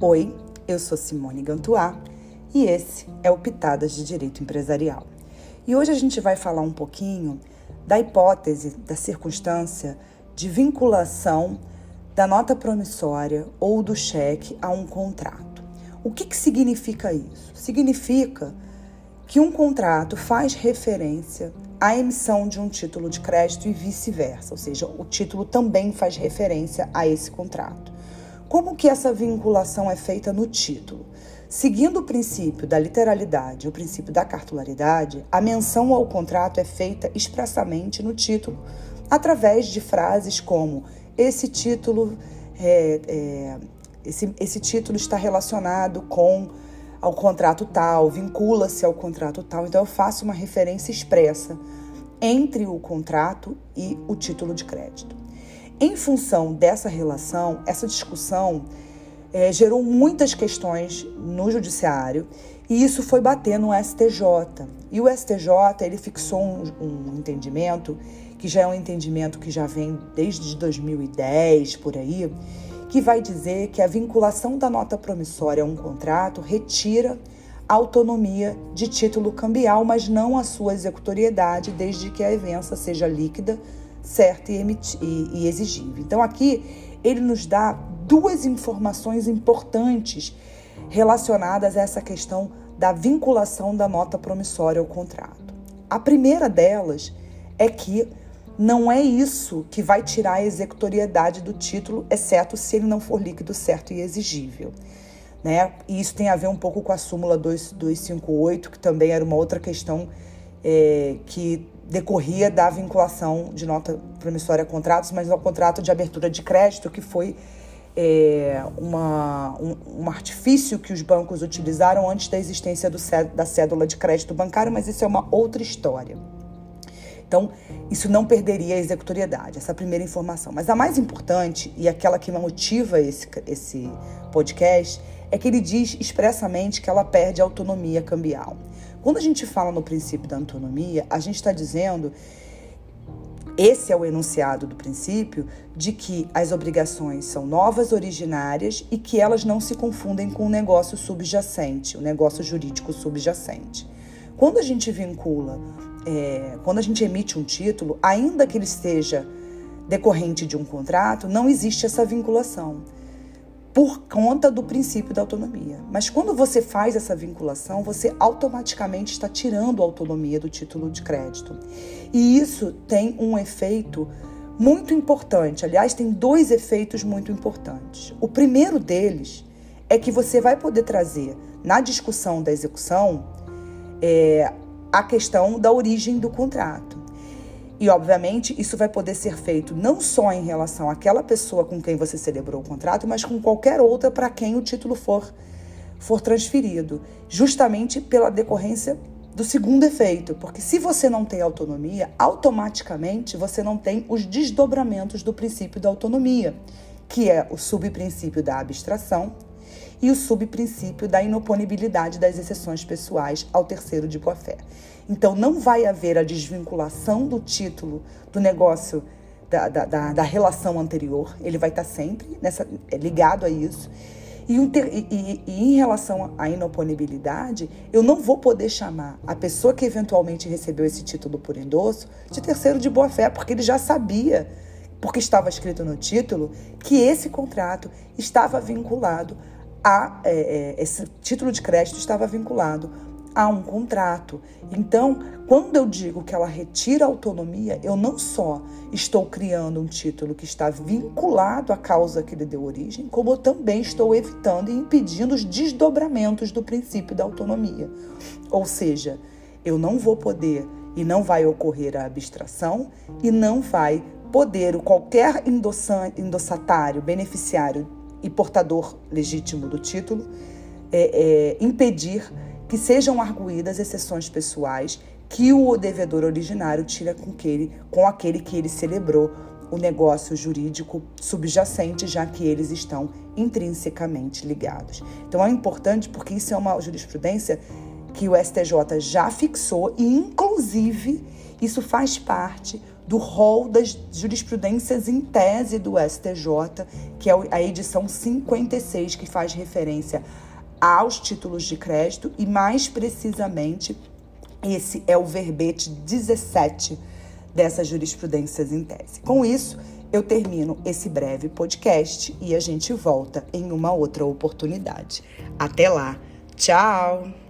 Oi, eu sou Simone Gantuá e esse é o Pitadas de Direito Empresarial. E hoje a gente vai falar um pouquinho da hipótese, da circunstância de vinculação da nota promissória ou do cheque a um contrato. O que, que significa isso? Significa que um contrato faz referência à emissão de um título de crédito e vice-versa, ou seja, o título também faz referência a esse contrato. Como que essa vinculação é feita no título? Seguindo o princípio da literalidade, o princípio da cartularidade, a menção ao contrato é feita expressamente no título, através de frases como esse título é, é, esse, esse título está relacionado com ao contrato tal, vincula-se ao contrato tal. Então eu faço uma referência expressa entre o contrato e o título de crédito. Em função dessa relação, essa discussão é, gerou muitas questões no judiciário e isso foi bater no STJ. E o STJ ele fixou um, um entendimento que já é um entendimento que já vem desde 2010 por aí, que vai dizer que a vinculação da nota promissória a um contrato retira a autonomia de título cambial, mas não a sua executoriedade, desde que a evença seja líquida, certa e, exigível. Então, aqui ele nos dá duas informações importantes relacionadas a essa questão da vinculação da nota promissória ao contrato. A primeira delas é que não é isso que vai tirar a executoriedade do título, exceto se ele não for líquido, certo e exigível. Né? E isso tem a ver um pouco com a súmula 258, que também era uma outra questão é, que decorria da vinculação de nota promissória a contratos, mas ao contrato de abertura de crédito, que foi é, uma, um, um, artifício que os bancos utilizaram antes da existência do, da cédula de crédito bancário, mas isso é uma outra história. Então, isso não perderia a executoriedade, essa primeira informação. Mas a mais importante, e aquela que motiva esse, esse podcast, é que ele diz expressamente que ela perde a autonomia cambial. Quando a gente fala no princípio da autonomia, a gente está dizendo esse é o enunciado do princípio de que as obrigações são novas, originárias e que elas não se confundem com o negócio subjacente, o negócio jurídico subjacente. Quando a gente vincula é, quando a gente emite um título, ainda que ele seja decorrente de um contrato, não existe essa vinculação por conta do princípio da autonomia. Mas quando você faz essa vinculação, você automaticamente está tirando a autonomia do título de crédito. E isso tem um efeito muito importante. Aliás, tem dois efeitos muito importantes. O primeiro deles é que você vai poder trazer na discussão da execução é, a questão da origem do contrato. E, obviamente, isso vai poder ser feito não só em relação àquela pessoa com quem você celebrou o contrato, mas com qualquer outra para quem o título for, for transferido, justamente pela decorrência do segundo efeito, porque se você não tem autonomia, automaticamente você não tem os desdobramentos do princípio da autonomia, que é o subprincípio da abstração e o subprincípio da inoponibilidade das exceções pessoais ao terceiro de boa-fé. Então, não vai haver a desvinculação do título do negócio da, da, da, da relação anterior, ele vai estar sempre nessa, ligado a isso. E, e, e, em relação à inoponibilidade, eu não vou poder chamar a pessoa que eventualmente recebeu esse título por endosso de terceiro de boa-fé, porque ele já sabia, porque estava escrito no título, que esse contrato estava vinculado a, é, é, esse título de crédito estava vinculado a um contrato. Então, quando eu digo que ela retira a autonomia, eu não só estou criando um título que está vinculado à causa que lhe deu origem, como eu também estou evitando e impedindo os desdobramentos do princípio da autonomia. Ou seja, eu não vou poder e não vai ocorrer a abstração e não vai poder o qualquer endossatário, beneficiário e portador legítimo do título, é, é, impedir que sejam arguídas exceções pessoais que o devedor originário tira com, que ele, com aquele que ele celebrou o negócio jurídico subjacente, já que eles estão intrinsecamente ligados. Então é importante porque isso é uma jurisprudência que o STJ já fixou e, inclusive, isso faz parte do rol das jurisprudências em tese do STJ, que é a edição 56, que faz referência aos títulos de crédito e, mais precisamente, esse é o verbete 17 dessas jurisprudências em tese. Com isso, eu termino esse breve podcast e a gente volta em uma outra oportunidade. Até lá! Tchau!